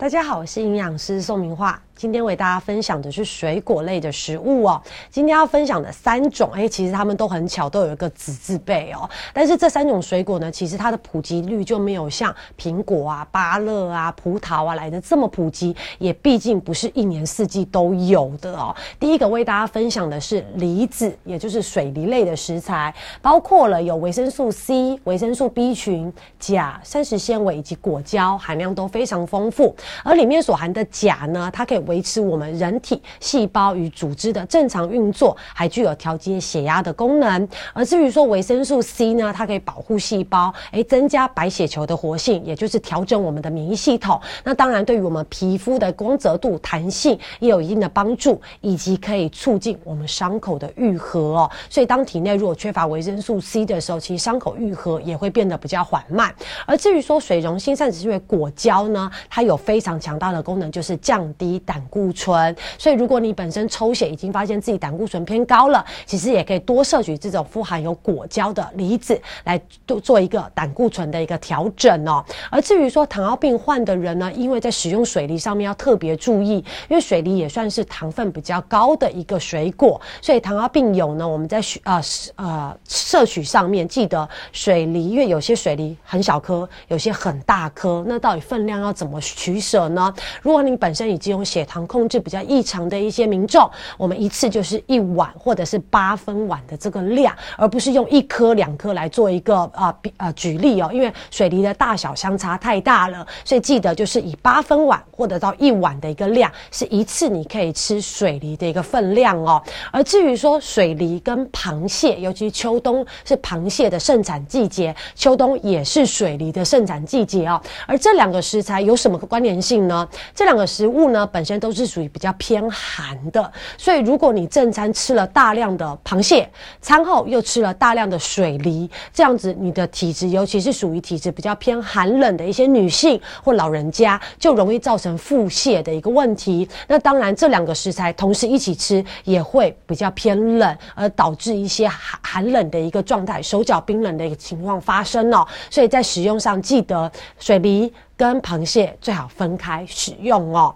大家好，我是营养师宋明化。今天为大家分享的是水果类的食物哦。今天要分享的三种，哎，其实它们都很巧，都有一个“子”字辈哦。但是这三种水果呢，其实它的普及率就没有像苹果啊、芭乐啊、葡萄啊来的这么普及，也毕竟不是一年四季都有的哦。第一个为大家分享的是梨子，也就是水梨类的食材，包括了有维生素 C、维生素 B 群、钾、膳食纤维以及果胶，含量都非常丰富。而里面所含的钾呢，它可以维持我们人体细胞与组织的正常运作，还具有调节血压的功能。而至于说维生素 C 呢，它可以保护细胞，诶，增加白血球的活性，也就是调整我们的免疫系统。那当然，对于我们皮肤的光泽度、弹性也有一定的帮助，以及可以促进我们伤口的愈合哦。所以，当体内如果缺乏维生素 C 的时候，其实伤口愈合也会变得比较缓慢。而至于说水溶性膳食纤维果胶呢，它有非常强大的功能，就是降低胆胆固醇。所以，如果你本身抽血已经发现自己胆固醇偏高了，其实也可以多摄取这种富含有果胶的梨子，来做做一个胆固醇的一个调整哦。而至于说糖尿病患的人呢，因为在使用水梨上面要特别注意，因为水梨也算是糖分比较高的一个水果，所以糖尿病友呢，我们在许呃呃摄取上面记得水梨，因为有些水梨很小颗，有些很大颗，那到底分量要怎么取舍呢？如果你本身已经有血糖控制比较异常的一些民众，我们一次就是一碗或者是八分碗的这个量，而不是用一颗两颗来做一个啊比呃举例哦，因为水梨的大小相差太大了，所以记得就是以八分碗或者到一碗的一个量，是一次你可以吃水梨的一个分量哦。而至于说水梨跟螃蟹，尤其秋冬是螃蟹的盛产季节，秋冬也是水梨的盛产季节哦。而这两个食材有什么关联性呢？这两个食物呢，本身都是属于比较偏寒的，所以如果你正餐吃了大量的螃蟹，餐后又吃了大量的水梨，这样子你的体质，尤其是属于体质比较偏寒冷的一些女性或老人家，就容易造成腹泻的一个问题。那当然，这两个食材同时一起吃，也会比较偏冷，而导致一些寒寒冷的一个状态，手脚冰冷的一个情况发生哦。所以在使用上，记得水梨。跟螃蟹最好分开使用哦。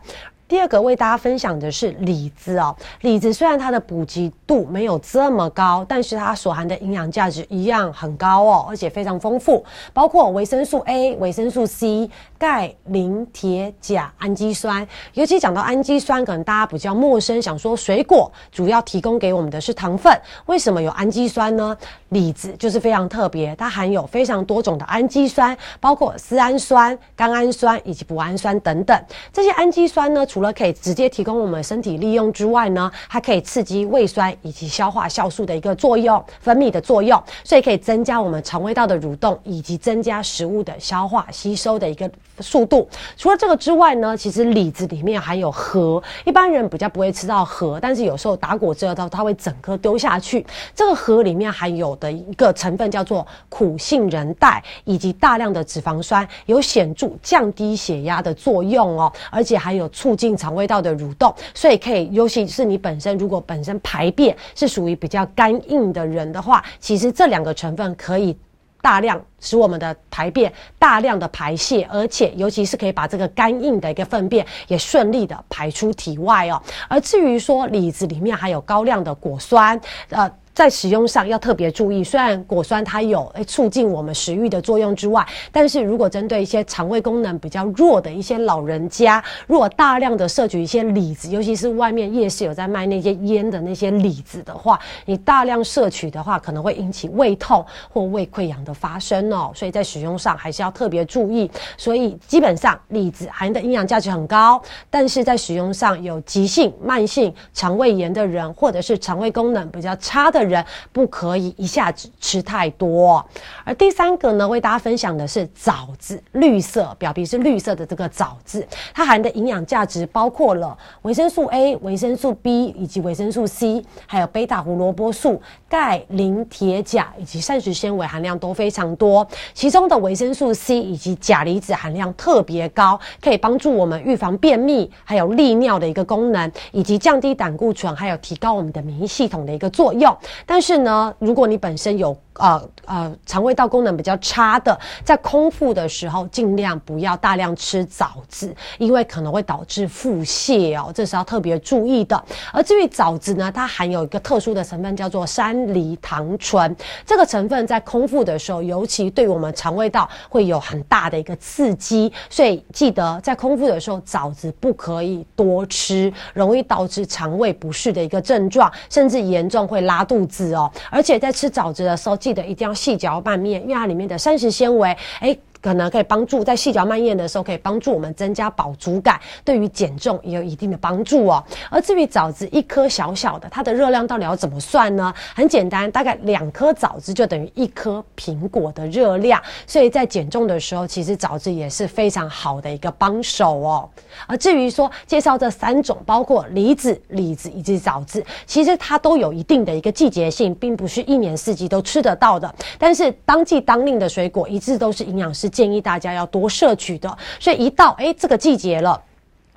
第二个为大家分享的是李子哦，李子虽然它的补给度没有这么高，但是它所含的营养价值一样很高哦，而且非常丰富，包括维生素 A、维生素 C、钙、磷、铁、钾、氨基酸。尤其讲到氨基酸，可能大家比较陌生，想说水果主要提供给我们的是糖分，为什么有氨基酸呢？李子就是非常特别，它含有非常多种的氨基酸，包括丝氨酸、甘氨酸以及脯氨酸等等。这些氨基酸呢，除了了可以直接提供我们身体利用之外呢，它可以刺激胃酸以及消化酵素的一个作用，分泌的作用，所以可以增加我们肠胃道的蠕动，以及增加食物的消化吸收的一个速度。除了这个之外呢，其实李子里面含有核，一般人比较不会吃到核，但是有时候打果汁的时候，它会整颗丢下去。这个核里面含有的一个成分叫做苦杏仁带，以及大量的脂肪酸，有显著降低血压的作用哦，而且还有促进。进肠胃道的蠕动，所以可以，尤其是你本身如果本身排便是属于比较干硬的人的话，其实这两个成分可以大量使我们的排便大量的排泄，而且尤其是可以把这个干硬的一个粪便也顺利的排出体外哦。而至于说李子里面还有高量的果酸，呃。在使用上要特别注意，虽然果酸它有诶促进我们食欲的作用之外，但是如果针对一些肠胃功能比较弱的一些老人家，如果大量的摄取一些李子，尤其是外面夜市有在卖那些腌的那些李子的话，你大量摄取的话，可能会引起胃痛或胃溃疡的发生哦。所以在使用上还是要特别注意。所以基本上李子含的营养价值很高，但是在使用上有急性、慢性肠胃炎的人，或者是肠胃功能比较差的。人不可以一下子吃太多，而第三个呢，为大家分享的是枣子，绿色表皮是绿色的这个枣子，它含的营养价值包括了维生素 A、维生素 B 以及维生素 C，还有贝塔胡萝卜素、钙、磷、铁、钾以及膳食纤维含量都非常多，其中的维生素 C 以及钾离子含量特别高，可以帮助我们预防便秘，还有利尿的一个功能，以及降低胆固醇，还有提高我们的免疫系统的一个作用。但是呢，如果你本身有呃呃，肠胃道功能比较差的，在空腹的时候，尽量不要大量吃枣子，因为可能会导致腹泻哦，这是要特别注意的。而至于枣子呢，它含有一个特殊的成分，叫做山梨糖醇，这个成分在空腹的时候，尤其对我们肠胃道会有很大的一个刺激，所以记得在空腹的时候，枣子不可以多吃，容易导致肠胃不适的一个症状，甚至严重会拉肚子哦。而且在吃枣子的时候，记得一定要细嚼拌面，因为它里面的膳食纤维，哎。可能可以帮助在细嚼慢咽的时候，可以帮助我们增加饱足感，对于减重也有一定的帮助哦。而至于枣子一颗小小的，它的热量到底要怎么算呢？很简单，大概两颗枣子就等于一颗苹果的热量。所以在减重的时候，其实枣子也是非常好的一个帮手哦。而至于说介绍这三种，包括梨子、李子以及枣子，其实它都有一定的一个季节性，并不是一年四季都吃得到的。但是当季当令的水果，一直都是营养师。建议大家要多摄取的，所以一到哎这个季节了，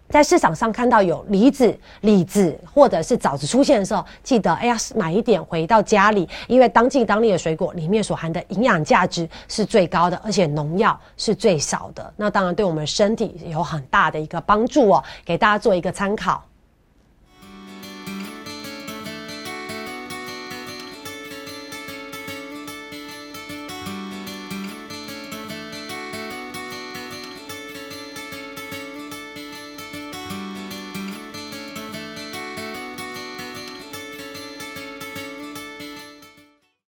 在市场上看到有梨子、李子或者是枣子出现的时候，记得哎呀买一点回到家里，因为当季当令的水果里面所含的营养价值是最高的，而且农药是最少的，那当然对我们身体有很大的一个帮助哦，给大家做一个参考。